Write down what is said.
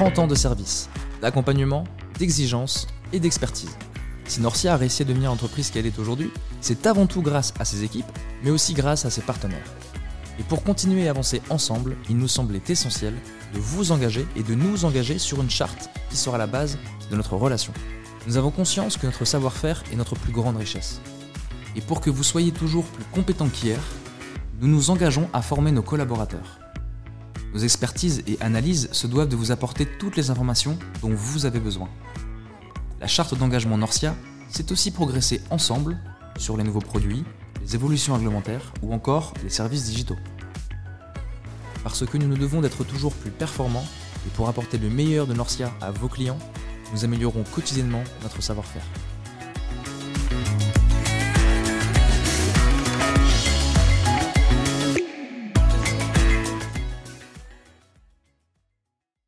30 ans de service, d'accompagnement, d'exigence et d'expertise. Si Norcia a réussi à devenir l'entreprise qu'elle est aujourd'hui, c'est avant tout grâce à ses équipes, mais aussi grâce à ses partenaires. Et pour continuer à avancer ensemble, il nous semblait essentiel de vous engager et de nous engager sur une charte qui sera la base de notre relation. Nous avons conscience que notre savoir-faire est notre plus grande richesse. Et pour que vous soyez toujours plus compétent qu'hier, nous nous engageons à former nos collaborateurs. Nos expertises et analyses se doivent de vous apporter toutes les informations dont vous avez besoin. La charte d'engagement Norcia, c'est aussi progresser ensemble sur les nouveaux produits, les évolutions réglementaires ou encore les services digitaux. Parce que nous nous devons d'être toujours plus performants et pour apporter le meilleur de Norcia à vos clients, nous améliorons quotidiennement notre savoir-faire.